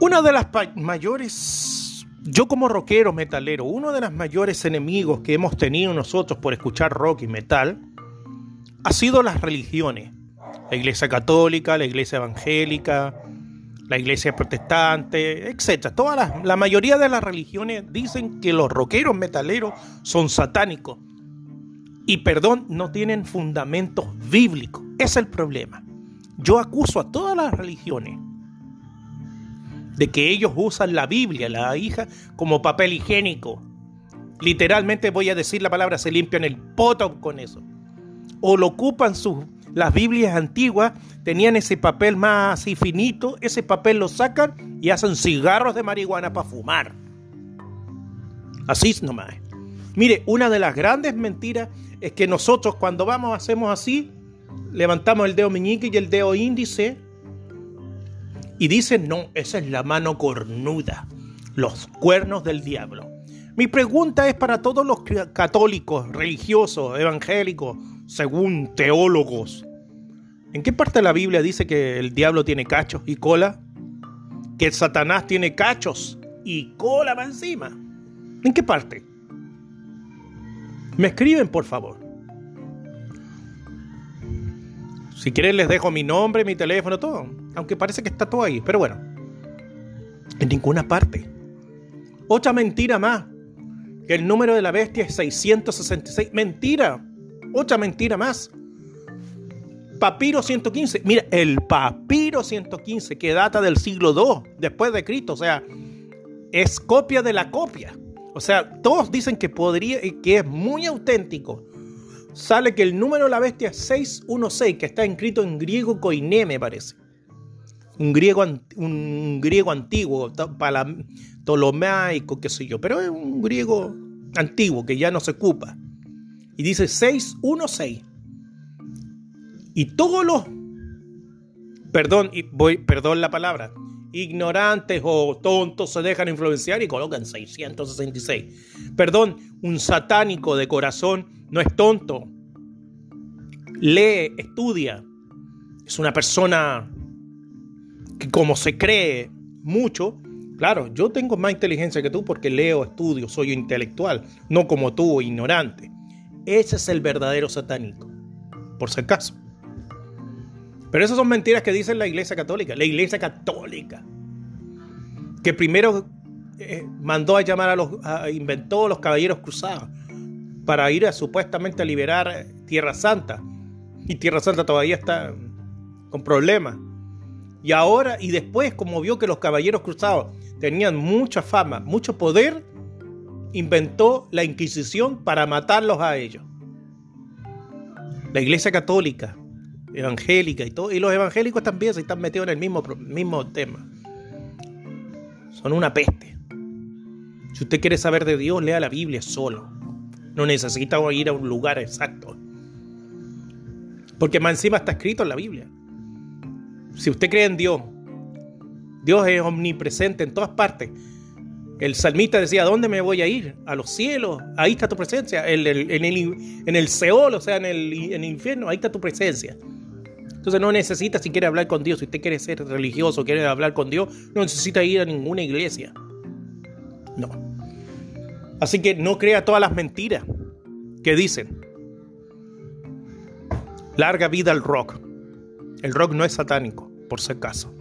Una de las mayores, yo como rockero metalero, uno de los mayores enemigos que hemos tenido nosotros por escuchar rock y metal ha sido las religiones. La iglesia católica, la iglesia evangélica, la iglesia protestante, etc. Toda la mayoría de las religiones dicen que los rockeros metaleros son satánicos. Y perdón, no tienen fundamentos bíblicos. Es el problema. Yo acuso a todas las religiones de que ellos usan la Biblia, la hija, como papel higiénico. Literalmente voy a decir la palabra, se limpian el poto con eso. O lo ocupan sus, las Biblias antiguas, tenían ese papel más así finito, ese papel lo sacan y hacen cigarros de marihuana para fumar. Así nomás. Mire, una de las grandes mentiras es que nosotros cuando vamos hacemos así, levantamos el dedo meñique y el dedo índice y dicen, no, esa es la mano cornuda, los cuernos del diablo. Mi pregunta es para todos los católicos, religiosos, evangélicos, según teólogos. ¿En qué parte de la Biblia dice que el diablo tiene cachos y cola? Que Satanás tiene cachos y cola más encima. ¿En qué parte? Me escriben, por favor. Si quieren les dejo mi nombre, mi teléfono, todo. Aunque parece que está todo ahí. Pero bueno. En ninguna parte. Otra mentira más. Que el número de la bestia es 666. Mentira. Otra mentira más. Papiro 115. Mira, el papiro 115 que data del siglo II después de Cristo. O sea, es copia de la copia. O sea, todos dicen que podría, que es muy auténtico sale que el número de la bestia es 616, que está escrito en griego koiné, me parece. Un griego, un griego antiguo, ptolomaico, qué sé yo, pero es un griego antiguo que ya no se ocupa. Y dice 616. Y todos los, perdón, voy, perdón la palabra, ignorantes o tontos se dejan influenciar y colocan 666. Perdón, un satánico de corazón no es tonto, lee, estudia, es una persona que como se cree mucho, claro, yo tengo más inteligencia que tú porque leo, estudio, soy intelectual, no como tú, ignorante. Ese es el verdadero satánico, por si acaso. Pero esas son mentiras que dice la Iglesia Católica. La Iglesia Católica, que primero eh, mandó a llamar a los, inventó los caballeros cruzados para ir a supuestamente a liberar Tierra Santa. Y Tierra Santa todavía está con problemas. Y ahora y después, como vio que los caballeros cruzados tenían mucha fama, mucho poder, inventó la Inquisición para matarlos a ellos. La Iglesia Católica, evangélica y todo, y los evangélicos también se están metidos en el mismo, mismo tema. Son una peste. Si usted quiere saber de Dios, lea la Biblia solo. No necesita ir a un lugar exacto. Porque más encima está escrito en la Biblia. Si usted cree en Dios, Dios es omnipresente en todas partes. El salmista decía, ¿a dónde me voy a ir? A los cielos, ahí está tu presencia. En el, en el, Seol, o sea, en el, en el infierno, ahí está tu presencia. Entonces no necesita, si quiere hablar con Dios, si usted quiere ser religioso, quiere hablar con Dios, no necesita ir a ninguna iglesia. No. Así que no crea todas las mentiras que dicen. Larga vida al rock. El rock no es satánico, por si acaso.